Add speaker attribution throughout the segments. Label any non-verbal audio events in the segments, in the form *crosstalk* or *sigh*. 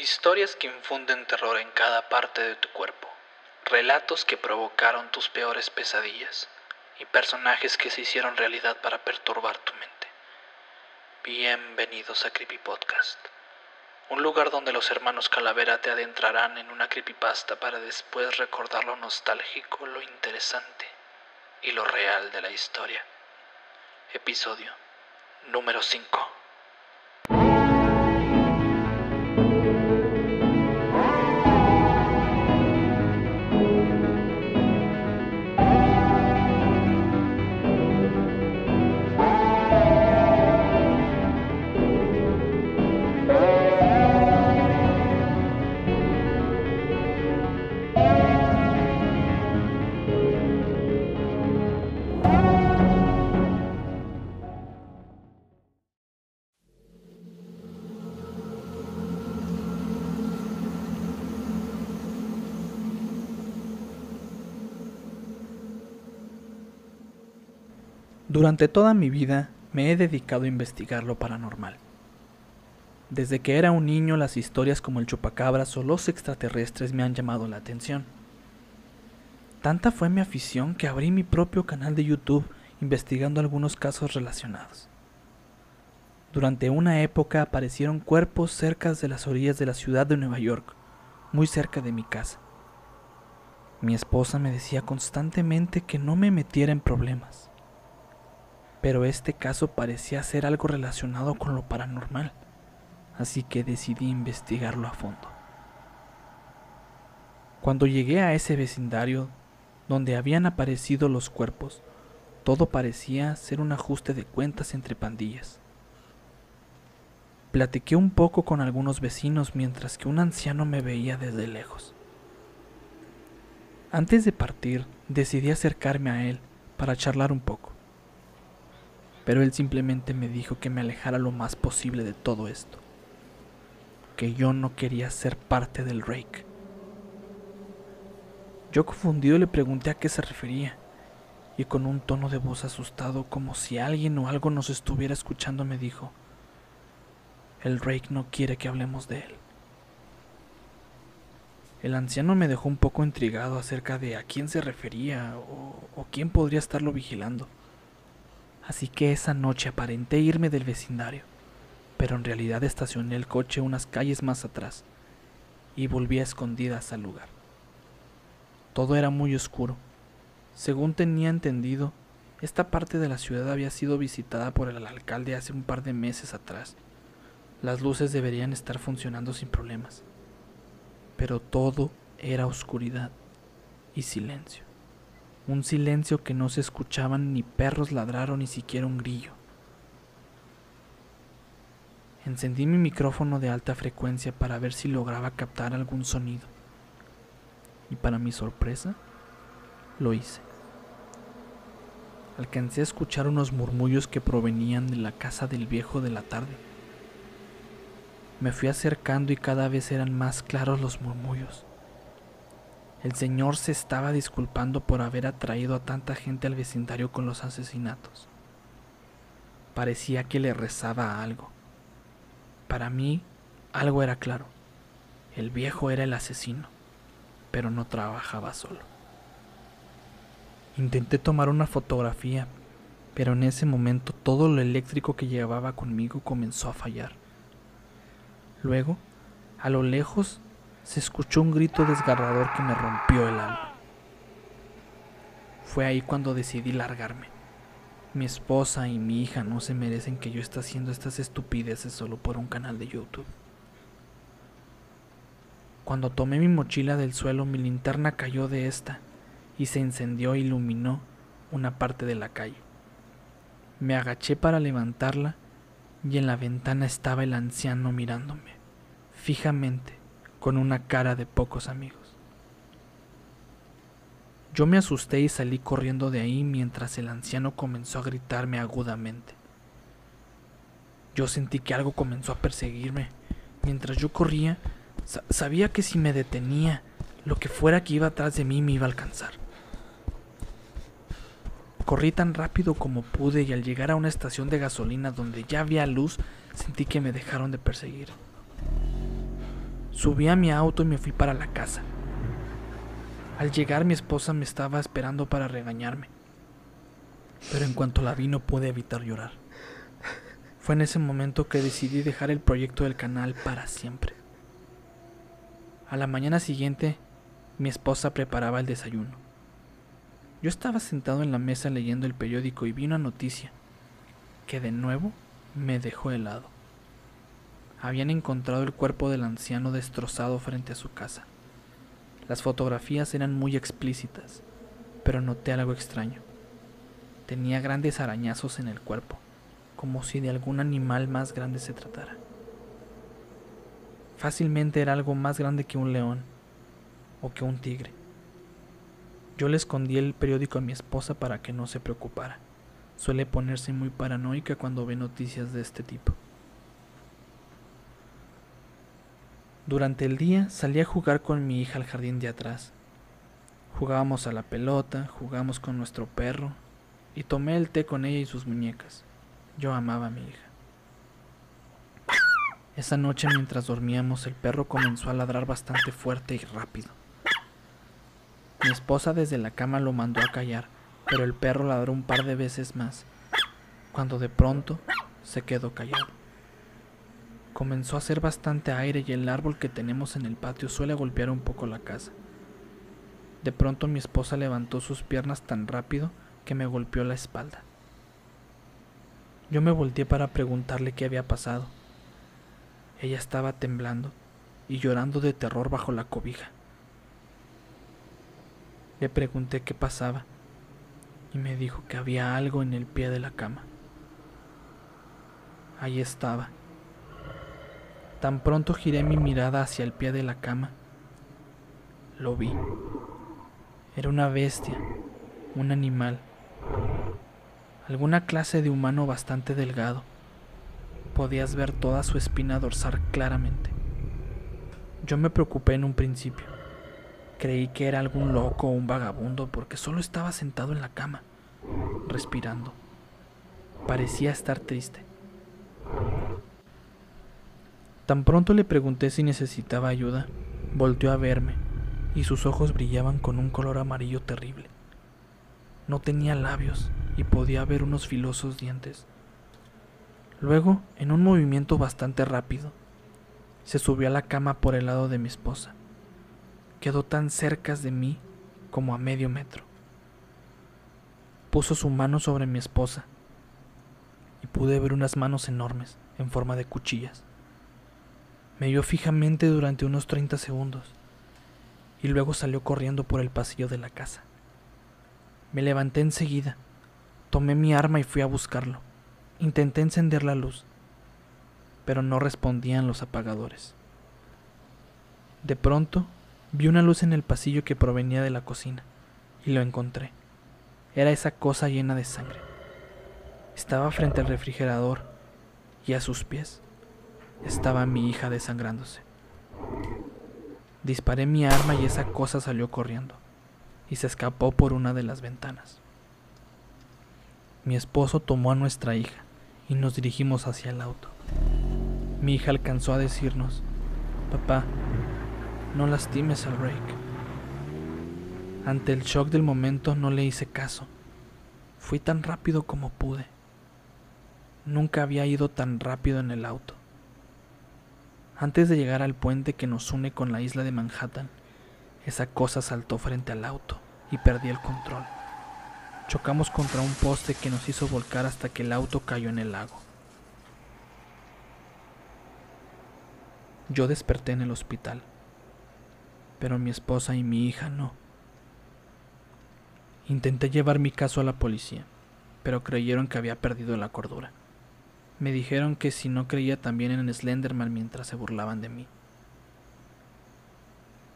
Speaker 1: Historias que infunden terror en cada parte de tu cuerpo. Relatos que provocaron tus peores pesadillas. Y personajes que se hicieron realidad para perturbar tu mente. Bienvenidos a Creepy Podcast. Un lugar donde los hermanos Calavera te adentrarán en una creepypasta para después recordar lo nostálgico, lo interesante y lo real de la historia. Episodio número 5. Durante toda mi vida me he dedicado a investigar lo paranormal. Desde que era un niño las historias como el chupacabras o los extraterrestres me han llamado la atención. Tanta fue mi afición que abrí mi propio canal de YouTube investigando algunos casos relacionados. Durante una época aparecieron cuerpos cerca de las orillas de la ciudad de Nueva York, muy cerca de mi casa. Mi esposa me decía constantemente que no me metiera en problemas pero este caso parecía ser algo relacionado con lo paranormal, así que decidí investigarlo a fondo. Cuando llegué a ese vecindario donde habían aparecido los cuerpos, todo parecía ser un ajuste de cuentas entre pandillas. Platiqué un poco con algunos vecinos mientras que un anciano me veía desde lejos. Antes de partir, decidí acercarme a él para charlar un poco pero él simplemente me dijo que me alejara lo más posible de todo esto, que yo no quería ser parte del rake. Yo confundido le pregunté a qué se refería, y con un tono de voz asustado, como si alguien o algo nos estuviera escuchando, me dijo, el rake no quiere que hablemos de él. El anciano me dejó un poco intrigado acerca de a quién se refería o, o quién podría estarlo vigilando así que esa noche aparenté irme del vecindario, pero en realidad estacioné el coche unas calles más atrás y volví a escondidas al lugar. Todo era muy oscuro. Según tenía entendido, esta parte de la ciudad había sido visitada por el alcalde hace un par de meses atrás. Las luces deberían estar funcionando sin problemas. Pero todo era oscuridad y silencio un silencio que no se escuchaban ni perros ladraron ni siquiera un grillo. Encendí mi micrófono de alta frecuencia para ver si lograba captar algún sonido. Y para mi sorpresa, lo hice. Alcancé a escuchar unos murmullos que provenían de la casa del viejo de la tarde. Me fui acercando y cada vez eran más claros los murmullos. El Señor se estaba disculpando por haber atraído a tanta gente al vecindario con los asesinatos. Parecía que le rezaba algo. Para mí, algo era claro. El viejo era el asesino, pero no trabajaba solo. Intenté tomar una fotografía, pero en ese momento todo lo eléctrico que llevaba conmigo comenzó a fallar. Luego, a lo lejos, se escuchó un grito desgarrador que me rompió el alma. Fue ahí cuando decidí largarme. Mi esposa y mi hija no se merecen que yo esté haciendo estas estupideces solo por un canal de YouTube. Cuando tomé mi mochila del suelo, mi linterna cayó de esta y se encendió e iluminó una parte de la calle. Me agaché para levantarla y en la ventana estaba el anciano mirándome fijamente con una cara de pocos amigos. Yo me asusté y salí corriendo de ahí mientras el anciano comenzó a gritarme agudamente. Yo sentí que algo comenzó a perseguirme. Mientras yo corría, sabía que si me detenía, lo que fuera que iba atrás de mí me iba a alcanzar. Corrí tan rápido como pude y al llegar a una estación de gasolina donde ya había luz, sentí que me dejaron de perseguir. Subí a mi auto y me fui para la casa. Al llegar mi esposa me estaba esperando para regañarme, pero en cuanto la vi no pude evitar llorar. Fue en ese momento que decidí dejar el proyecto del canal para siempre. A la mañana siguiente, mi esposa preparaba el desayuno. Yo estaba sentado en la mesa leyendo el periódico y vi una noticia que de nuevo me dejó helado. Habían encontrado el cuerpo del anciano destrozado frente a su casa. Las fotografías eran muy explícitas, pero noté algo extraño. Tenía grandes arañazos en el cuerpo, como si de algún animal más grande se tratara. Fácilmente era algo más grande que un león o que un tigre. Yo le escondí el periódico a mi esposa para que no se preocupara. Suele ponerse muy paranoica cuando ve noticias de este tipo. Durante el día salí a jugar con mi hija al jardín de atrás. Jugábamos a la pelota, jugamos con nuestro perro y tomé el té con ella y sus muñecas. Yo amaba a mi hija. Esa noche mientras dormíamos el perro comenzó a ladrar bastante fuerte y rápido. Mi esposa desde la cama lo mandó a callar, pero el perro ladró un par de veces más, cuando de pronto se quedó callado. Comenzó a hacer bastante aire y el árbol que tenemos en el patio suele golpear un poco la casa. De pronto mi esposa levantó sus piernas tan rápido que me golpeó la espalda. Yo me volteé para preguntarle qué había pasado ella estaba temblando y llorando de terror bajo la cobija. Le pregunté qué pasaba y me dijo que había algo en el pie de la cama. Ahí estaba. Tan pronto giré mi mirada hacia el pie de la cama, lo vi. Era una bestia, un animal, alguna clase de humano bastante delgado podías ver toda su espina dorsal claramente. Yo me preocupé en un principio. Creí que era algún loco o un vagabundo porque solo estaba sentado en la cama, respirando. Parecía estar triste. Tan pronto le pregunté si necesitaba ayuda, volteó a verme y sus ojos brillaban con un color amarillo terrible. No tenía labios y podía ver unos filosos dientes. Luego, en un movimiento bastante rápido, se subió a la cama por el lado de mi esposa. Quedó tan cerca de mí como a medio metro. Puso su mano sobre mi esposa y pude ver unas manos enormes en forma de cuchillas. Me vio fijamente durante unos 30 segundos y luego salió corriendo por el pasillo de la casa. Me levanté enseguida, tomé mi arma y fui a buscarlo. Intenté encender la luz, pero no respondían los apagadores. De pronto, vi una luz en el pasillo que provenía de la cocina, y lo encontré. Era esa cosa llena de sangre. Estaba frente al refrigerador, y a sus pies estaba mi hija desangrándose. Disparé mi arma y esa cosa salió corriendo, y se escapó por una de las ventanas. Mi esposo tomó a nuestra hija y nos dirigimos hacia el auto. Mi hija alcanzó a decirnos, papá, no lastimes al Rake. Ante el shock del momento no le hice caso. Fui tan rápido como pude. Nunca había ido tan rápido en el auto. Antes de llegar al puente que nos une con la isla de Manhattan, esa cosa saltó frente al auto y perdí el control. Chocamos contra un poste que nos hizo volcar hasta que el auto cayó en el lago. Yo desperté en el hospital, pero mi esposa y mi hija no. Intenté llevar mi caso a la policía, pero creyeron que había perdido la cordura. Me dijeron que si no creía también en Slenderman mientras se burlaban de mí.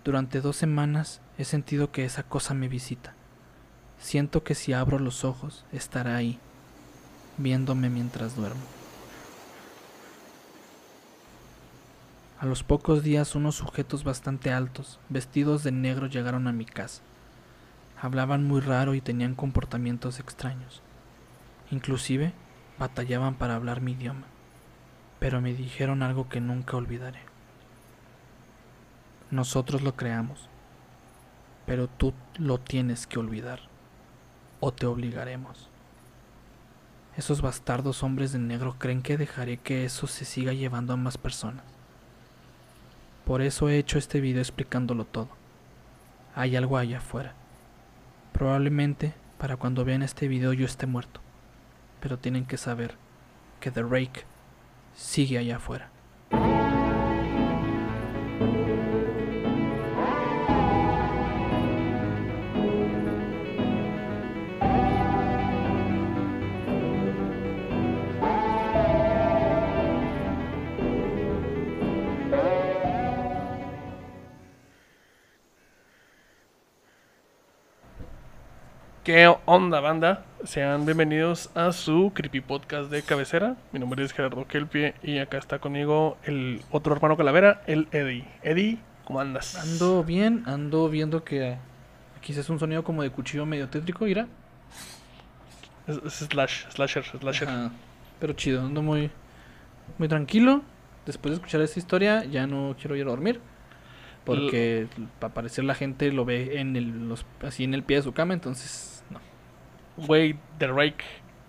Speaker 1: Durante dos semanas he sentido que esa cosa me visita Siento que si abro los ojos estará ahí, viéndome mientras duermo. A los pocos días unos sujetos bastante altos, vestidos de negro, llegaron a mi casa. Hablaban muy raro y tenían comportamientos extraños. Inclusive batallaban para hablar mi idioma, pero me dijeron algo que nunca olvidaré. nosotros lo creamos, pero tú lo tienes que olvidar, o te obligaremos. Esos bastardos hombres de negro creen que dejaré que eso se siga llevando a más personas. Por eso he hecho este video explicándolo todo. Hay algo allá afuera. Probablemente para cuando vean este video yo esté muerto. Pero tienen que saber que The Rake sigue allá afuera.
Speaker 2: ¿Qué onda, banda? Sean bienvenidos a su creepy podcast de cabecera. Mi nombre es Gerardo Kelpie y acá está conmigo el otro hermano calavera, el Eddie. Eddie, ¿cómo andas?
Speaker 1: Ando bien, ando viendo que aquí se hace un sonido como de cuchillo medio tétrico, ¿ira?
Speaker 2: Es, es slash, slasher, slasher.
Speaker 1: Ajá, Pero chido, ando muy, muy tranquilo. Después de escuchar esta historia, ya no quiero ir a dormir. Porque para parecer la gente lo ve en el, los, así en el pie de su cama, entonces.
Speaker 2: Güey, The Rake.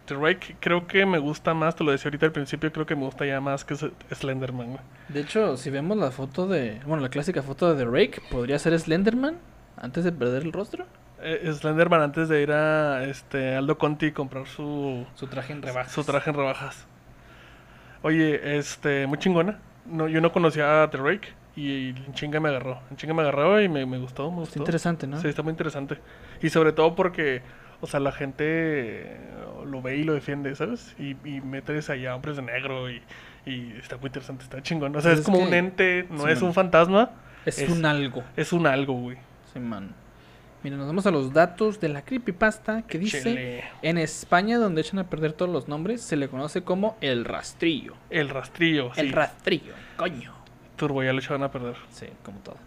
Speaker 2: The Rake creo que me gusta más, te lo decía ahorita al principio, creo que me gusta ya más que Slenderman, güey.
Speaker 1: De hecho, si vemos la foto de, bueno, la clásica foto de The Rake, podría ser Slenderman antes de perder el rostro.
Speaker 2: Eh, Slenderman antes de ir a este Aldo Conti y comprar su,
Speaker 1: Su traje en rebajas.
Speaker 2: su traje en rebajas. Oye, este, muy chingona. No, yo no conocía a The Rake y, en chinga me agarró. En chinga me agarró y me, me gustó, me
Speaker 1: Está
Speaker 2: gustó.
Speaker 1: interesante, ¿no?
Speaker 2: Sí, está muy interesante. Y sobre todo porque, o sea, la gente eh, lo ve y lo defiende, ¿sabes? Y, y metes allá hombres de negro y, y está muy interesante, está chingón. O sea,
Speaker 1: Pues
Speaker 2: es,
Speaker 1: es
Speaker 2: como un ente, no
Speaker 1: sí,
Speaker 2: es
Speaker 1: man.
Speaker 2: un fantasma,
Speaker 1: es,
Speaker 2: es-
Speaker 1: un algo.
Speaker 2: es un algo, güey.
Speaker 1: Sí, man. Mira, nos vamos a los datos de la creepypasta que dice... En España, donde echan a perder todos los nombres, se le conoce como el rastrillo.
Speaker 2: El rastrillo,
Speaker 1: El rastrillo, coño.
Speaker 2: Turbo, ya lo echaban a perder.
Speaker 1: Sí, como todo.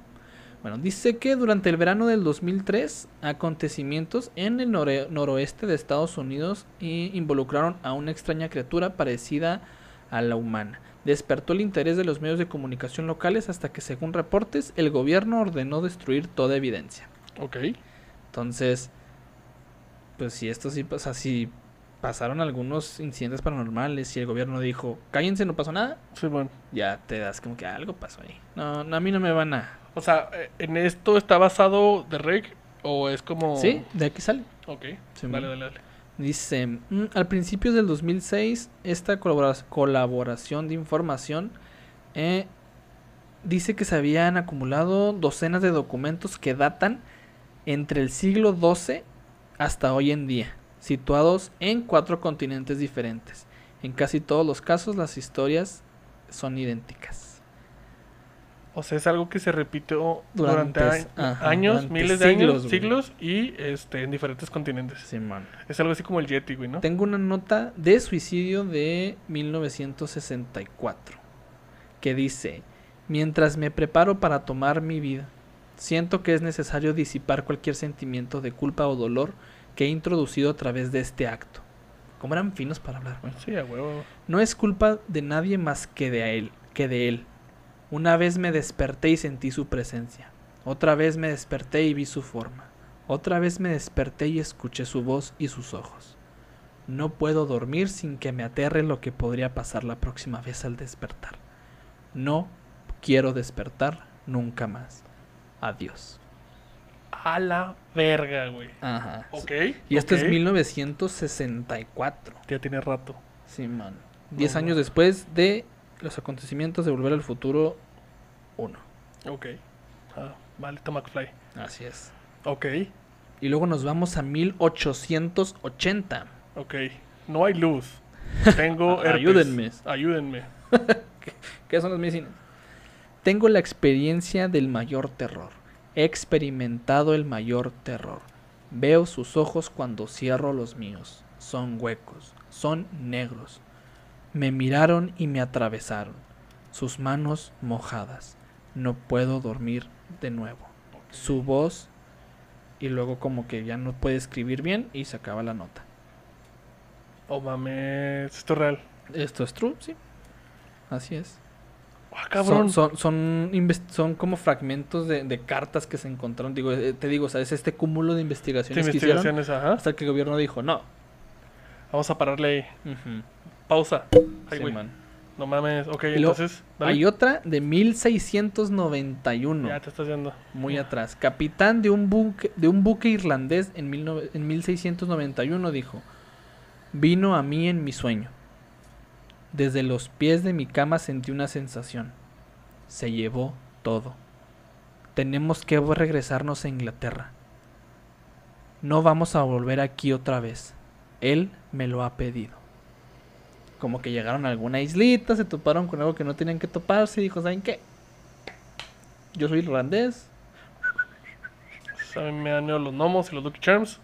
Speaker 1: Bueno, dice que durante el verano del 2003, acontecimientos en el noroeste de Estados Unidos involucraron a una extraña criatura parecida a la humana. Despertó el interés de los medios de comunicación locales hasta que, según reportes, el gobierno ordenó destruir toda evidencia.
Speaker 2: Ok.
Speaker 1: Entonces, pues si esto sí pasa, si pasaron algunos incidentes paranormales y el gobierno dijo, cállense, no pasó nada,
Speaker 2: Sí, bueno.
Speaker 1: ya te das como que algo pasó ahí. No, no, a mí no me van a...
Speaker 2: O sea, eh, ¿en esto está basado The Rake o es como...?
Speaker 1: Sí, de aquí sale.
Speaker 2: Ok.
Speaker 1: Sí,
Speaker 2: dale, dale, dale.
Speaker 1: Dice, "Mm, al principio del 2006, esta colabora- colaboración de información eh, dice que se habían acumulado docenas de documentos que datan entre el siglo XII hasta hoy en día, situados en cuatro continentes diferentes. En casi todos los casos las historias son idénticas.
Speaker 2: O sea, es algo que se repitió
Speaker 1: Durante
Speaker 2: durante,
Speaker 1: ajá,
Speaker 2: años,
Speaker 1: durante
Speaker 2: miles de
Speaker 1: siglos,
Speaker 2: años,
Speaker 1: güey.
Speaker 2: siglos y este, en diferentes continentes.
Speaker 1: Simón.
Speaker 2: Es algo así como el Yeti, güey, ¿no?
Speaker 1: Tengo una nota de suicidio de 1964 que dice, mientras me preparo para tomar mi vida, siento que es necesario disipar cualquier sentimiento de culpa o dolor que he introducido a través de este acto. Como eran finos para hablar, güey.
Speaker 2: Sí, a huevo.
Speaker 1: No es culpa de nadie más que de él, que de él. Una vez me desperté y sentí su presencia. Otra vez me desperté y vi su forma. Otra vez me desperté y escuché su voz y sus ojos. No puedo dormir sin que me aterre lo que podría pasar la próxima vez al despertar. No quiero despertar nunca más. Adiós.
Speaker 2: A la verga, güey.
Speaker 1: Ajá.
Speaker 2: Ok.
Speaker 1: Y esto es 1964.
Speaker 2: Ya tiene rato.
Speaker 1: Sí, man. Diez
Speaker 2: No,
Speaker 1: años
Speaker 2: no.
Speaker 1: después de los acontecimientos de Volver al Futuro 1.
Speaker 2: Ok. Ah, vale, toma McFly.
Speaker 1: Así es.
Speaker 2: Ok.
Speaker 1: Y luego nos vamos a 1880.
Speaker 2: Ok. No hay luz. Tengo *laughs* herpes.
Speaker 1: Ayúdenme.
Speaker 2: Ayúdenme. *laughs*
Speaker 1: ¿Qué son las medicinas? Tengo la experiencia del mayor terror. He experimentado el mayor terror. Veo sus ojos cuando cierro los míos. Son huecos, son negros. Me miraron y me atravesaron. Sus manos mojadas. No puedo dormir de nuevo. Su voz y luego como que ya no puede escribir bien y se acaba la nota.
Speaker 2: Oh mames. Esto es real.
Speaker 1: Esto es true, sí. Así es.
Speaker 2: Ah, cabrón.
Speaker 1: Son, son, son, como fragmentos de, de cartas que se encontraron. Digo, eh, te digo, o sea, es este cúmulo de
Speaker 2: Sí,
Speaker 1: investigaciones que hicieron
Speaker 2: ajá.
Speaker 1: hasta que el gobierno dijo, no.
Speaker 2: Vamos a pararle ahí. Pausa. Ay,
Speaker 1: sí,
Speaker 2: güey.
Speaker 1: man.
Speaker 2: No mames. Ok,
Speaker 1: Y luego,
Speaker 2: entonces. dale.
Speaker 1: Hay otra de 1691.
Speaker 2: Ya te estás yendo.
Speaker 1: Muy atrás. Capitán de un buque, de un buque irlandés en, 19 en 1691 dijo, vino a mí en mi sueño. Desde los pies de mi cama sentí una sensación. Se llevó todo. Tenemos que regresarnos a Inglaterra. No vamos a volver aquí otra vez. Él me lo ha pedido. Como que llegaron a alguna islita, se toparon con algo que no tenían que toparse y dijo, ¿saben qué? Yo soy irlandés,
Speaker 2: mí me dan miedo los gnomos y los Lucky Charms.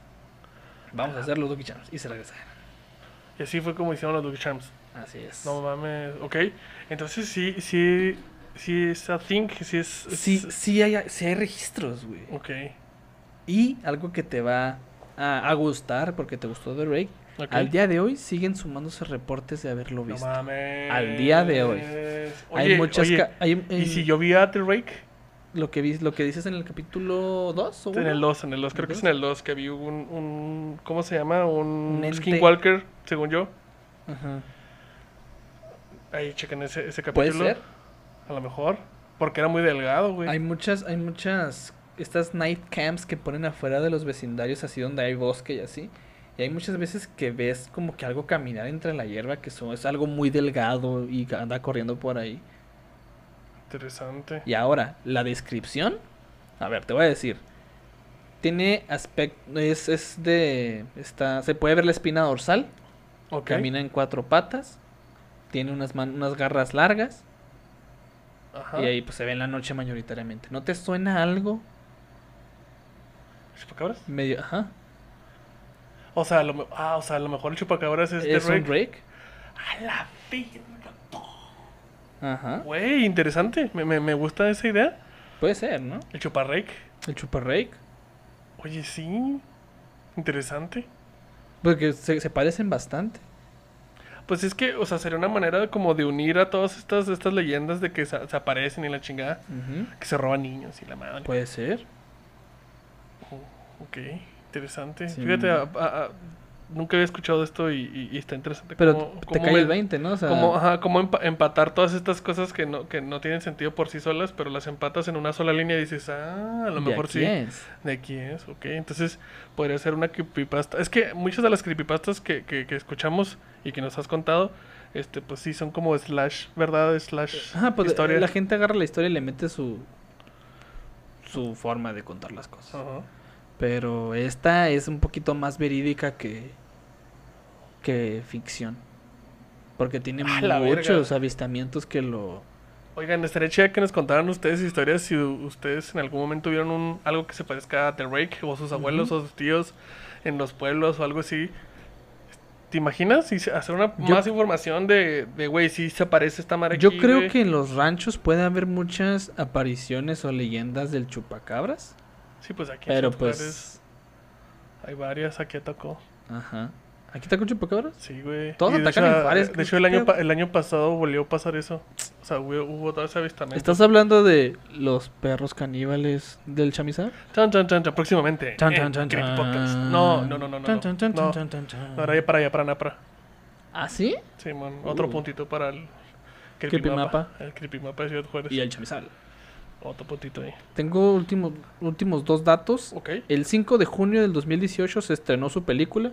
Speaker 1: Vamos a hacer los Lucky Charms y se regresaron.
Speaker 2: Y así fue como hicieron los Lucky Charms.
Speaker 1: Así es.
Speaker 2: No mames. Ok. Entonces sí, sí. Sí es a thing. Sí es. es-
Speaker 1: sí, sí hay, sí hay registros, güey.
Speaker 2: Ok.
Speaker 1: Y algo que te va a, a gustar porque te gustó The Rake.
Speaker 2: ok.
Speaker 1: Al día de hoy siguen sumándose reportes de haberlo
Speaker 2: No
Speaker 1: visto.
Speaker 2: mames.
Speaker 1: Al día de hoy.
Speaker 2: Oye,
Speaker 1: hay muchas.
Speaker 2: oye,
Speaker 1: hay-
Speaker 2: ¿Y
Speaker 1: en-
Speaker 2: si yo vi a The Rake?
Speaker 1: lo, que vi- lo que dices en el capítulo 2 o
Speaker 2: En el
Speaker 1: uno?
Speaker 2: 2, en el 2. Creo
Speaker 1: ¿El
Speaker 2: que es en el 2 que vi un, un. ¿Cómo se llama? Un,
Speaker 1: Un.
Speaker 2: Skinwalker, según yo.
Speaker 1: Ajá.
Speaker 2: Ahí chequen ese, ese
Speaker 1: Puede
Speaker 2: capítulo.
Speaker 1: ser.
Speaker 2: A lo mejor. Porque era muy delgado, güey.
Speaker 1: Hay muchas, hay muchas, estas night camps que ponen afuera de los vecindarios así donde hay bosque y así. Y hay muchas veces que ves como que algo caminar entre la hierba que son, es algo muy delgado y que anda corriendo por ahí.
Speaker 2: Interesante.
Speaker 1: Y ahora, la descripción. A ver, te voy a decir. Tiene aspecto, es, es de, está, se puede ver la espina dorsal.
Speaker 2: Ok.
Speaker 1: Camina en cuatro patas. Tiene unas, man- unas garras largas.
Speaker 2: Ajá.
Speaker 1: Y ahí pues se ve en la noche mayoritariamente. ¿No te suena algo?
Speaker 2: ¿Chupacabras?
Speaker 1: Medio, ajá.
Speaker 2: O sea, a lo, ah, o sea, a lo mejor el chupacabras es,
Speaker 1: Es
Speaker 2: The
Speaker 1: un
Speaker 2: Rake.
Speaker 1: rake.
Speaker 2: A la verga.
Speaker 1: Ajá.
Speaker 2: Güey, interesante. Me, me, me gusta esa idea.
Speaker 1: Puede ser, ¿no?
Speaker 2: El chuparrake.
Speaker 1: El Super Rake.
Speaker 2: Oye, sí. Interesante.
Speaker 1: Porque se, se parecen bastante.
Speaker 2: Pues es que, o sea, sería una manera de como de unir a todas estas, estas leyendas de que se, se aparecen y la chingada, que se roban niños y la madre.
Speaker 1: Puede ser.
Speaker 2: Ok, interesante.
Speaker 1: Sí.
Speaker 2: Fíjate, a- a- a- nunca había escuchado esto y, y- y está interesante.
Speaker 1: Pero
Speaker 2: cómo-
Speaker 1: te
Speaker 2: cómo
Speaker 1: cae
Speaker 2: me-
Speaker 1: el 20, ¿no? O sea,
Speaker 2: Cómo, ajá, cómo empa- empatar todas estas cosas que no, que no tienen sentido por sí solas, pero las empatas en una sola línea y dices, ah, a lo
Speaker 1: ¿de
Speaker 2: mejor sí.
Speaker 1: es?
Speaker 2: De aquí es, ok. Entonces podría ser una creepypasta. Es que muchas de las creepypastas que, que, que escuchamos y que nos has contado, este, pues sí, son como slash, ¿verdad? Slash
Speaker 1: Ajá, pues
Speaker 2: historia.
Speaker 1: la gente agarra la historia y le mete su su forma de contar las cosas.
Speaker 2: Ajá.
Speaker 1: Pero esta es un poquito más verídica que que ficción. Porque tiene *laughs*
Speaker 2: ¡A la
Speaker 1: muchos avistamientos que lo
Speaker 2: Oigan, estaría chida que nos contaran ustedes historias si ustedes en algún momento vieron un, algo que se parezca a The Rake o sus abuelos o sus tíos en los pueblos o algo así. ¿Te imaginas? Hacer una
Speaker 1: Yo-
Speaker 2: más información de, de, güey, si se aparece esta madre
Speaker 1: Yo
Speaker 2: aquí,
Speaker 1: creo que en los ranchos puede haber muchas apariciones o leyendas del chupacabras.
Speaker 2: Sí, pues aquí
Speaker 1: Pero
Speaker 2: en
Speaker 1: pues.
Speaker 2: hay varias, aquí atacó.
Speaker 1: Ajá. ¿Aquí está con chupacabras?
Speaker 2: Sí, güey.
Speaker 1: Todos
Speaker 2: Y de
Speaker 1: atacan
Speaker 2: hecho,
Speaker 1: en Juárez,
Speaker 2: De
Speaker 1: ¿qué
Speaker 2: hecho, el año, el año pasado volvió a pasar eso. O sea, hubo, hubo todo ese avistamiento.
Speaker 1: ¿Estás hablando de los perros caníbales del chamizar?
Speaker 2: Chan, chan, chan, chan, próximamente.
Speaker 1: Chan, chan, chan, chan.
Speaker 2: Podcast. No, no, no, no, no.
Speaker 1: Chan, chan, chan,
Speaker 2: No,
Speaker 1: chan, chan, chan.
Speaker 2: era ya para allá, para Napra.
Speaker 1: ¿Ah, sí?
Speaker 2: Simón, otro
Speaker 1: Uh.
Speaker 2: puntito para el
Speaker 1: Creepymapa.
Speaker 2: El creepymapa de Ciudad Juárez.
Speaker 1: Y el chamizal.
Speaker 2: Otro puntito ahí.
Speaker 1: Tengo últimos, últimos dos datos.
Speaker 2: Ok,
Speaker 1: El 5 de junio del 2018 se estrenó su película,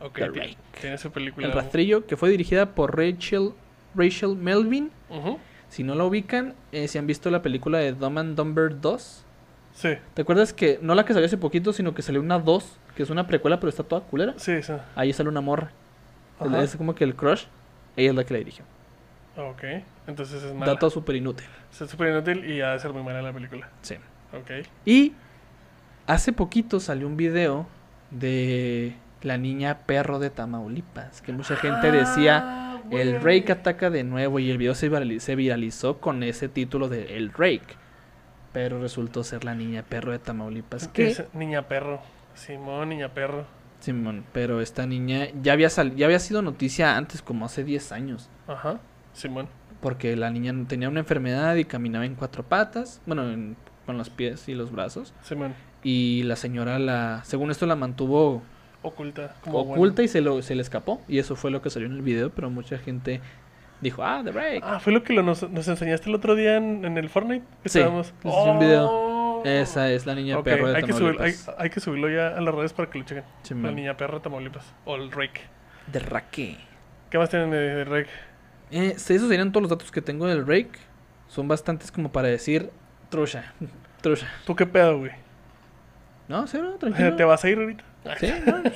Speaker 2: ok.
Speaker 1: The Rake.
Speaker 2: Tiene su película.
Speaker 1: El Rastrillo, que fue dirigida por Rachel, Rachel Melvin. Si no la ubican, eh, si han visto la película de Dumb and Dumber 2.
Speaker 2: Sí,
Speaker 1: ¿Te acuerdas que no la que salió hace poquito, sino que salió una 2, que es una precuela, pero está toda culera?
Speaker 2: sí, sí.
Speaker 1: Ahí sale una morra. Es como que el crush. Ella es la que la dirigió.
Speaker 2: Ok, entonces es mala.
Speaker 1: Dato súper inútil.
Speaker 2: Es súper inútil y ha de ser muy mala la película.
Speaker 1: Sí.
Speaker 2: Ok.
Speaker 1: Y hace poquito salió un video de la niña perro de Tamaulipas, que mucha gente decía,
Speaker 2: Ah,
Speaker 1: el
Speaker 2: güey.
Speaker 1: Rake ataca de nuevo y el video se, virali- se viralizó con ese título de El Rake. Pero resultó ser la niña perro de Tamaulipas.
Speaker 2: Que, es niña perro. Simón, niña perro.
Speaker 1: Simón, pero esta niña ya había, sal- ya había sido noticia antes, como hace 10 años.
Speaker 2: Ajá. Simón.
Speaker 1: porque la niña tenía una enfermedad y caminaba en cuatro patas, bueno, en- con los pies y los brazos.
Speaker 2: Simón.
Speaker 1: Y la señora, la según esto, la mantuvo
Speaker 2: Oculta. Como
Speaker 1: oculta y se, lo, se le escapó. Y eso fue lo que salió en el video, pero mucha gente dijo, ah, The Break.
Speaker 2: Ah, fue lo que lo- nos, nos enseñaste el otro día en, en el Fortnite. que
Speaker 1: Sí,
Speaker 2: estábamos-
Speaker 1: hice un video.
Speaker 2: Oh.
Speaker 1: Esa es la niña
Speaker 2: Ok,
Speaker 1: perro de
Speaker 2: hay, que subir- hay,
Speaker 1: Tamaulipas.
Speaker 2: hay que subirlo ya a las redes para que lo chequen.
Speaker 1: Sí,
Speaker 2: la
Speaker 1: man.
Speaker 2: niña perra de Tamaulipas. O el Rake.
Speaker 1: De Raque.
Speaker 2: ¿Qué más tienen de, de Rake?
Speaker 1: Eh, esos serían todos los datos que tengo del Rake. Son bastantes como para decir, trucha, *laughs* trucha.
Speaker 2: ¿Tú qué pedo, güey?
Speaker 1: No, cero, *laughs* tranquilo.
Speaker 2: ¿Te vas a ir ahorita?
Speaker 1: Sí, no, yo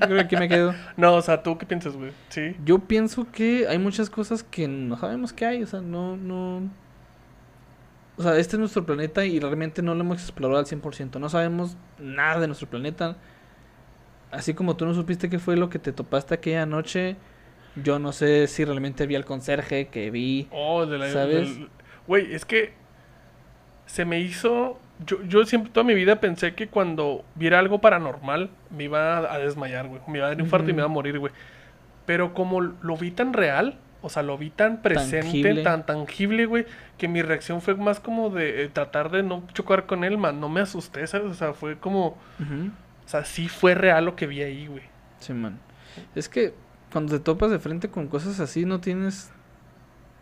Speaker 1: creo que aquí me quedo.
Speaker 2: No, o sea, ¿tú qué piensas, güey? Sí.
Speaker 1: Yo pienso que hay muchas cosas que no sabemos que hay, o sea, no, no... O sea, este es nuestro planeta y realmente no lo hemos explorado al 100%. No sabemos nada de nuestro planeta. Así como tú no supiste qué fue lo que te topaste aquella noche, yo no sé si realmente vi al conserje que vi.
Speaker 2: Oh, de la.
Speaker 1: ¿Sabes?
Speaker 2: del- Güey, es que se me hizo. Yo, yo siempre, toda mi vida pensé que cuando viera algo paranormal me iba a desmayar, güey. Me iba a dar un infarto y me iba a morir, güey. Pero como lo vi tan real, o sea, lo vi tan presente,
Speaker 1: Tangible.
Speaker 2: tan tangible, güey, que mi reacción fue más como de eh, tratar de no chocar con él, man. No me asusté, ¿sabes? O sea, fue como. O sea, sí fue real lo que vi ahí, güey.
Speaker 1: Sí, man. Es que cuando te topas de frente con cosas así, no tienes.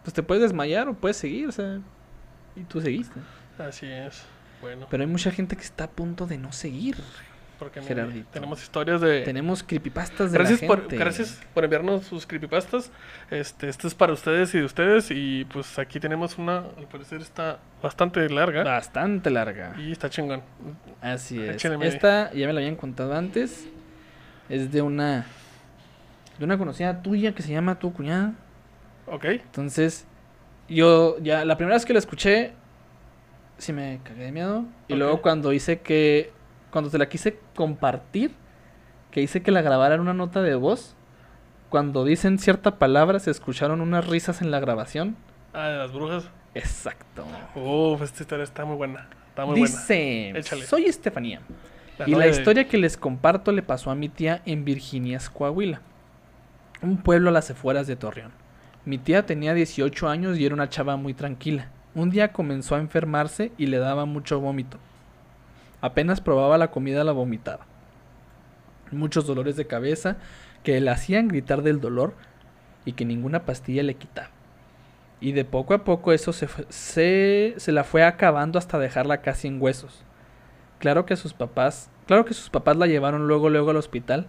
Speaker 1: Pues te puedes desmayar o puedes seguir, o sea. Y tú seguiste.
Speaker 2: Así es. Bueno,
Speaker 1: Pero hay mucha gente que está a punto de no seguir.
Speaker 2: porque
Speaker 1: Gerardito.
Speaker 2: tenemos historias de.
Speaker 1: Tenemos creepypastas de
Speaker 2: Gracias
Speaker 1: la
Speaker 2: por,
Speaker 1: gente.
Speaker 2: gracias por enviarnos sus creepypastas. Este, esto es para ustedes y de ustedes. Y pues aquí tenemos una, al parecer está bastante larga.
Speaker 1: Bastante larga.
Speaker 2: Y está chingón.
Speaker 1: Así es. Esta ya me la habían contado antes. Es de una. De una conocida tuya que se llama tu cuñada.
Speaker 2: Ok.
Speaker 1: Entonces, yo ya la primera vez que la escuché, sí me cagué de miedo. Y luego cuando hice que, cuando te la quise compartir, que hice que la grabara en una nota de voz, cuando dicen cierta palabra se escucharon unas risas en la grabación.
Speaker 2: Ah, de las brujas.
Speaker 1: Exacto.
Speaker 2: Uf, esta historia está muy buena. Está muy buena.
Speaker 1: Dice,
Speaker 2: Échale.
Speaker 1: soy Estefanía.
Speaker 2: La
Speaker 1: y la
Speaker 2: de-
Speaker 1: historia que les comparto le pasó a mi tía en Virginia, Coahuila, un pueblo a las afueras de Torreón. Mi tía tenía 18 años y era una chava muy tranquila. Un día comenzó a enfermarse y le daba mucho vómito. Apenas probaba la comida la vomitaba. Muchos dolores de cabeza que le hacían gritar del dolor y que ninguna pastilla le quitaba. Y de poco a poco eso se, fue- se, se la fue acabando hasta dejarla casi en huesos. Claro que sus papás, claro que sus papás la llevaron luego luego al hospital,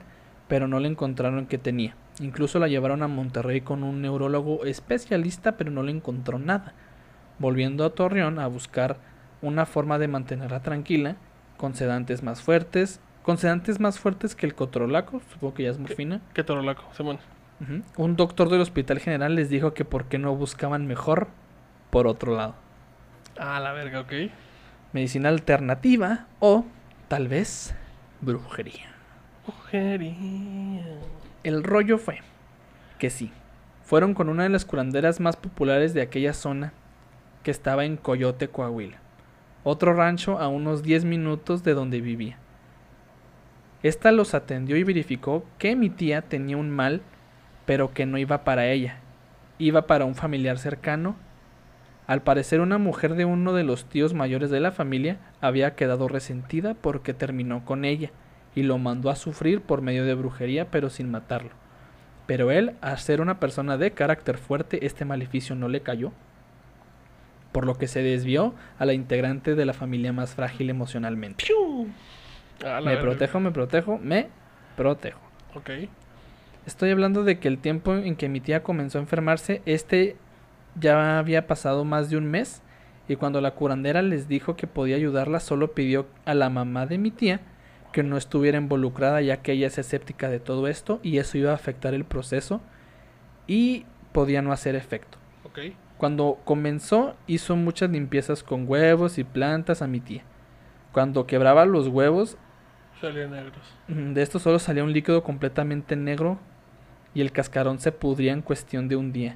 Speaker 1: pero no le encontraron qué tenía. Incluso la llevaron a Monterrey con un neurólogo especialista, pero no le encontró nada. Volviendo a Torreón a buscar una forma de mantenerla tranquila, con sedantes más fuertes, con sedantes más fuertes que el cotrolaco, supongo que ya es morfina.
Speaker 2: Qué torolaco, Simón.
Speaker 1: Ujú. Un doctor del Hospital General les dijo que por qué no buscaban mejor por otro lado.
Speaker 2: Ah, la verga, ok.
Speaker 1: Medicina alternativa o tal vez brujería.
Speaker 2: Brujería.
Speaker 1: El rollo fue que sí, fueron con una de las curanderas más populares de aquella zona que estaba en Coyote, Coahuila, otro rancho a unos 10 minutos de donde vivía. Esta los atendió y verificó que mi tía tenía un mal, pero que no iba para ella, iba para un familiar cercano. Al parecer una mujer de uno de los tíos mayores de la familia había quedado resentida porque terminó con ella y lo mandó a sufrir por medio de brujería pero sin matarlo. Pero él, al ser una persona de carácter fuerte, este maleficio no le cayó, por lo que se desvió a la integrante de la familia más frágil emocionalmente.
Speaker 2: Ah,
Speaker 1: Me protejo, me protejo, me protejo.
Speaker 2: Ok.
Speaker 1: Estoy hablando de que el tiempo en que mi tía comenzó a enfermarse, este ya había pasado más de un mes y cuando la curandera les dijo que podía ayudarla, solo pidió a la mamá de mi tía que no estuviera involucrada ya que ella es escéptica de todo esto y eso iba a afectar el proceso y podía no hacer efecto.
Speaker 2: Ok.
Speaker 1: Cuando comenzó hizo muchas limpiezas con huevos y plantas a mi tía. Cuando quebraba los huevos
Speaker 2: Salían negros.
Speaker 1: Mm, De esto solo salía un líquido completamente negro y el cascarón se pudría en cuestión de un día.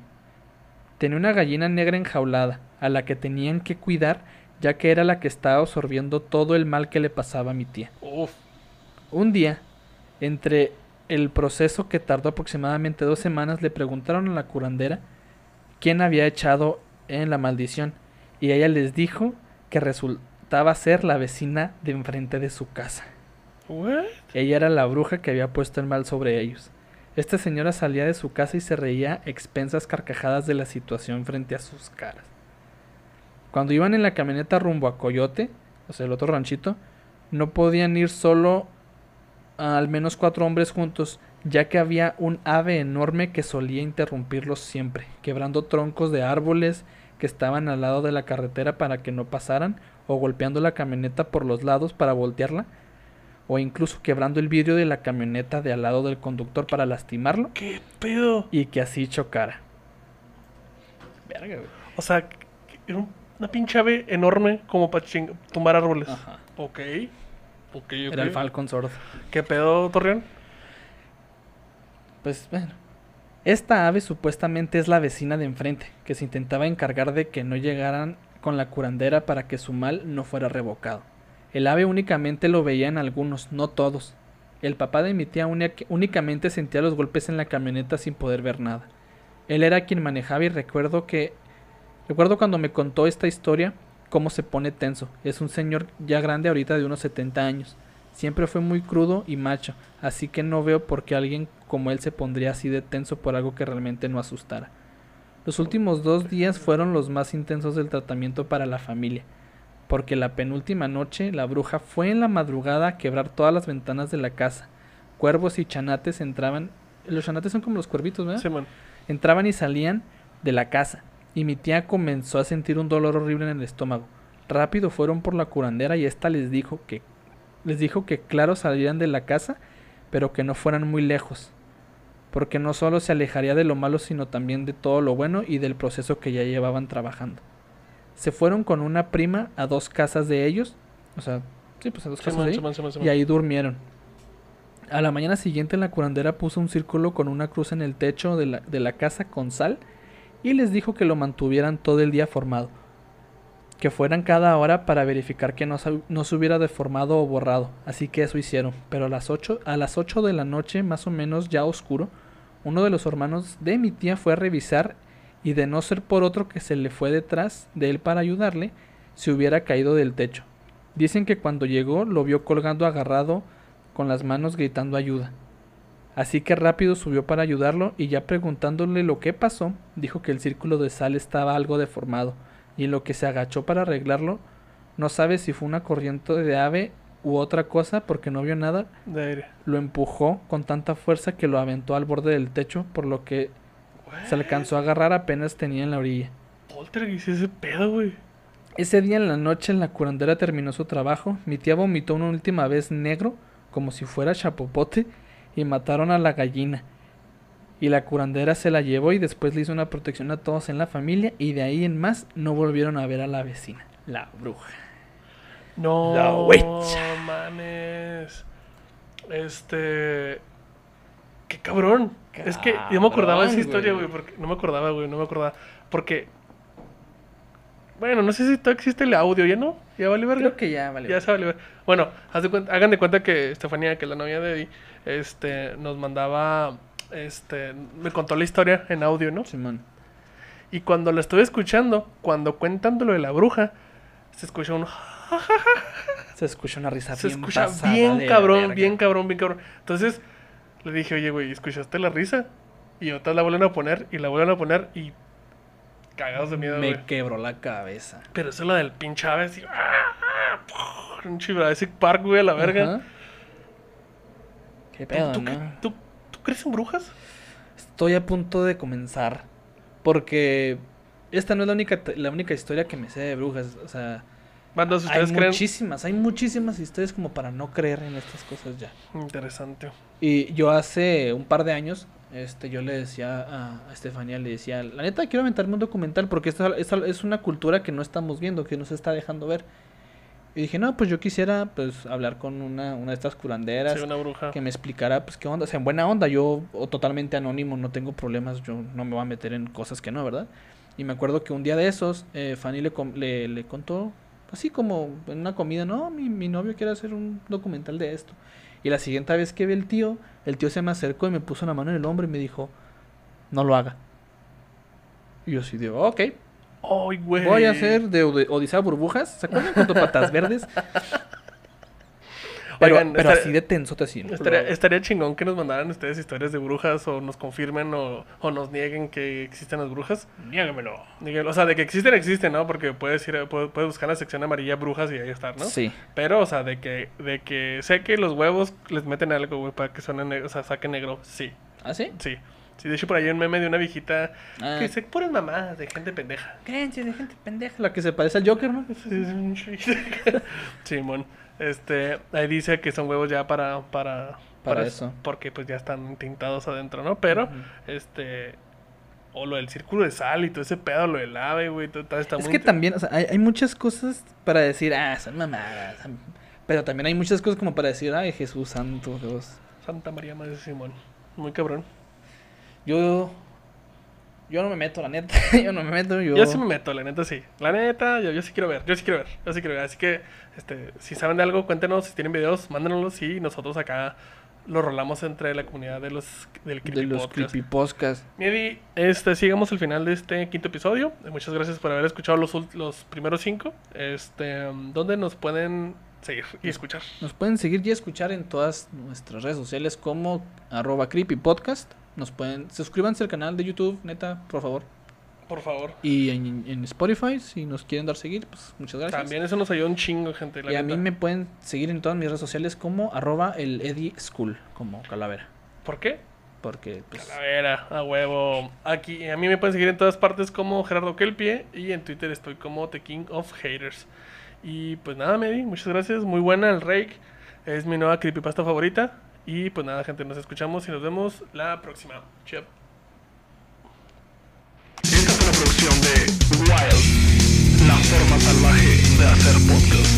Speaker 1: Tenía una gallina negra enjaulada, a la que tenían que cuidar, ya que era la que estaba absorbiendo todo el mal que le pasaba a mi tía.
Speaker 2: Uf.
Speaker 1: Un día, entre el proceso que tardó aproximadamente dos semanas, le preguntaron a la curandera quién había echado en la maldición, y ella les dijo que resultaba ser la vecina de enfrente de su casa.
Speaker 2: ¿What?
Speaker 1: Ella era la bruja que había puesto el mal sobre ellos. Esta señora salía de su casa y se reía expensas carcajadas de la situación frente a sus caras. Cuando iban en la camioneta rumbo a Coyote, o sea, el otro ranchito, no podían ir solo al menos cuatro hombres juntos, ya que había un ave enorme que solía interrumpirlos siempre, quebrando troncos de árboles que estaban al lado de la carretera para que no pasaran, o golpeando la camioneta por los lados para voltearla, o incluso quebrando el vidrio de la camioneta de al lado del conductor para lastimarlo
Speaker 2: ¿Qué pedo?
Speaker 1: y que así chocara. Verga, güey.
Speaker 2: O sea, era un- una pinche ave enorme como para tumbar árboles.
Speaker 1: Ajá.
Speaker 2: Ok. Ok, ok.
Speaker 1: Era el Falcon Sword.
Speaker 2: ¿Qué pedo, Torreón?
Speaker 1: Pues bueno. Esta ave supuestamente es la vecina de enfrente, que se intentaba encargar de que no llegaran con la curandera para que su mal no fuera revocado. El ave únicamente lo veía en algunos, no todos. El papá de mi tía única- únicamente sentía los golpes en la camioneta sin poder ver nada. Él era quien manejaba y recuerdo que... Recuerdo cuando me contó esta historia, cómo se pone tenso. Es un señor ya grande ahorita de unos 70 años. Siempre fue muy crudo y macho, así que no veo por qué alguien como él se pondría así de tenso por algo que realmente no asustara. Los últimos dos días fueron los más intensos del tratamiento para la familia, porque la penúltima noche la bruja fue en la madrugada a quebrar todas las ventanas de la casa. Cuervos y chanates entraban, los chanates son como los cuervitos, ¿verdad?
Speaker 2: Simón.
Speaker 1: Entraban y salían de la casa, y mi tía comenzó a sentir un dolor horrible en el estómago. Rápido fueron por la curandera y ésta les dijo que les dijo que claro salieran de la casa, pero que no fueran muy lejos, porque no solo se alejaría de lo malo, sino también de todo lo bueno y del proceso que ya llevaban trabajando. Se fueron con una prima a dos casas de ellos, o sea, sí, pues a dos casas de ahí, y ahí durmieron. A la mañana siguiente la curandera puso un círculo con una cruz en el techo de la, de la casa con sal y les dijo que lo mantuvieran todo el día formado. Que fueran cada hora para verificar que no, no se hubiera deformado o borrado. Así que eso hicieron. Pero a las 8, a las 8 de la noche, más o menos ya oscuro, uno de los hermanos de mi tía fue a revisar y de no ser por otro que se le fue detrás de él para ayudarle, se hubiera caído del techo. Dicen que cuando llegó lo vio colgando agarrado con las manos gritando ayuda. Así que rápido subió para ayudarlo y ya preguntándole lo que pasó, dijo que el círculo de sal estaba algo deformado y en lo que se agachó para arreglarlo, no sabe si fue una corriente de ave u otra cosa porque no vio nada,
Speaker 2: De aire.
Speaker 1: lo empujó con tanta fuerza que lo aventó al borde del techo, por lo que se alcanzó a agarrar apenas tenía en la orilla.
Speaker 2: Poltergeist, ese pedo, güey.
Speaker 1: Ese día en la noche la curandera terminó su trabajo, mi tía vomitó una última vez negro, como si fuera chapopote, y mataron a la gallina. Y la curandera se la llevó y después le hizo una protección a todos en la familia y de ahí en más no volvieron a ver a la vecina, la bruja.
Speaker 2: No,
Speaker 1: La huecha.
Speaker 2: mames. Este. Qué cabrón. Es que yo me acordaba de esa historia,
Speaker 1: güey.
Speaker 2: Porque no me acordaba, güey. No me acordaba. Porque. Bueno, no sé si todavía existe el audio, ¿ya no? ¿Ya vale verga?
Speaker 1: Creo que ya vale.
Speaker 2: Ya se vale ver. Bueno, haz de cuenta- hagan de cuenta que Estefanía, que es la novia de Eddie, este, nos mandaba. Este. Me contó la historia en audio, ¿no?
Speaker 1: Simón.
Speaker 2: Y cuando la estuve escuchando, cuando cuentan lo de la bruja, se escucha un. *laughs*
Speaker 1: Se escucha una risa
Speaker 2: Se
Speaker 1: bien
Speaker 2: escucha
Speaker 1: pasada
Speaker 2: bien cabrón, bien cabrón, bien cabrón. Entonces le dije, oye, güey, ¿escuchaste la risa? Y otra la vuelven a poner y la vuelven a poner y cagados de miedo.
Speaker 1: Me quebró la cabeza.
Speaker 2: Pero eso es la del pinche ave, así. Un Jurassic Park, güey, a la verga.
Speaker 1: Ajá. Qué
Speaker 2: ¿Tú,
Speaker 1: pedo,
Speaker 2: tú,
Speaker 1: ¿no?
Speaker 2: qué- tú- tú crees en brujas?
Speaker 1: Estoy a punto de comenzar. Porque esta no es la única, la única historia que me sé de brujas. O sea,
Speaker 2: Bandas,
Speaker 1: hay
Speaker 2: ¿ustedes creen?
Speaker 1: muchísimas, hay muchísimas historias como para no creer en estas cosas ya.
Speaker 2: Interesante.
Speaker 1: Y yo hace un par de años, este, yo le decía a, a Estefanía, le decía, la neta quiero aventarme un documental porque esta, esta es una cultura que no estamos viendo, que no se está dejando ver. Y dije, no, pues yo quisiera pues hablar con una, una de estas curanderas
Speaker 2: Soy una bruja.
Speaker 1: que me explicara pues qué onda, o sea, en buena onda, yo o totalmente anónimo, no tengo problemas, yo no me voy a meter en cosas que no, ¿verdad? Y me acuerdo que un día de esos, eh, Fanny le, le contó, así como en una comida, no, mi, mi novio quiere hacer un documental de esto. Y la siguiente vez que vi el tío, el tío se me acercó y me puso la mano en el hombro y me dijo, no lo haga. Y yo así digo, ok,
Speaker 2: Ay, güey.
Speaker 1: voy a hacer de Odisea Burbujas. ¿Se acuerdan cuando Patas Verdes? *laughs* Pero,
Speaker 2: Oigan,
Speaker 1: pero
Speaker 2: estaría-
Speaker 1: así de tensote así. ¿no?
Speaker 2: Estaría, estaría chingón que nos mandaran ustedes historias de brujas o nos confirmen o, o nos nieguen que existen las brujas.
Speaker 1: Niégamelo.
Speaker 2: O sea, de que existen, existen, ¿no? Porque puedes ir, a- puedes, puedes buscar la sección amarilla brujas y ahí estar, ¿no?
Speaker 1: Sí.
Speaker 2: Pero, o sea, de que, de que sé que los huevos les meten algo, güey, para que suenen o sea, saquen negro. Sí,
Speaker 1: ¿Ah, sí?
Speaker 2: sí. Sí, de hecho, por ahí hay un meme de una viejita
Speaker 1: Ah.
Speaker 2: que se puras mamadas de gente pendeja.
Speaker 1: Creencias de gente pendeja. La que se parece al Joker, ¿no? *laughs*
Speaker 2: Simón. Este, ahí dice que son huevos ya para, para,
Speaker 1: Para eso.
Speaker 2: Porque pues ya están tintados adentro, ¿no? Pero, este, o lo del círculo de sal y todo ese pedo, lo del ave, güey, todo, está
Speaker 1: Es
Speaker 2: muy
Speaker 1: que también, o sea, hay, hay muchas cosas para decir, ah, son mamadas. Pero también hay muchas cosas como para decir, ay, Jesús Santo Dios.
Speaker 2: Santa María Madre de Simón. Muy cabrón.
Speaker 1: Yo. Yo no me meto, la neta. *laughs* yo no me meto. Yo,
Speaker 2: Yo sí me meto, la neta sí. La neta, yo, yo sí quiero ver, yo sí quiero ver, yo sí quiero ver. Así que, este, si saben de algo, cuéntenos, si tienen videos, mándenos y nosotros acá lo rolamos entre la comunidad de los del
Speaker 1: de
Speaker 2: Creepy
Speaker 1: los
Speaker 2: Podcast.
Speaker 1: creepy podcasts.
Speaker 2: Medi, este, sigamos el final de este quinto episodio. Muchas gracias por haber escuchado los, los primeros cinco. Este, ¿dónde nos pueden seguir y escuchar?
Speaker 1: Nos pueden seguir y escuchar en todas nuestras redes sociales como arroba creepypodcast. Nos pueden suscríbanse al canal de YouTube, neta, por favor.
Speaker 2: Por favor.
Speaker 1: Y en, en Spotify, si nos quieren dar seguir, pues muchas gracias.
Speaker 2: También eso nos ayuda un chingo, gente. la
Speaker 1: y a mí me pueden seguir en todas mis redes sociales como arroba el Eddie School, como calavera.
Speaker 2: ¿Por qué?
Speaker 1: Porque, pues,
Speaker 2: Calavera, a huevo. Aquí, a mí me pueden seguir en todas partes como Gerardo Kelpie y en Twitter estoy como The King of Haters. Y pues nada, Medi, muchas gracias. Muy buena el Rake. Es mi nueva creepypasta favorita. Y pues nada, gente, nos escuchamos y nos vemos la próxima. Chao.
Speaker 3: Esta fue una producción de Wild, la forma salvaje de hacer podcast.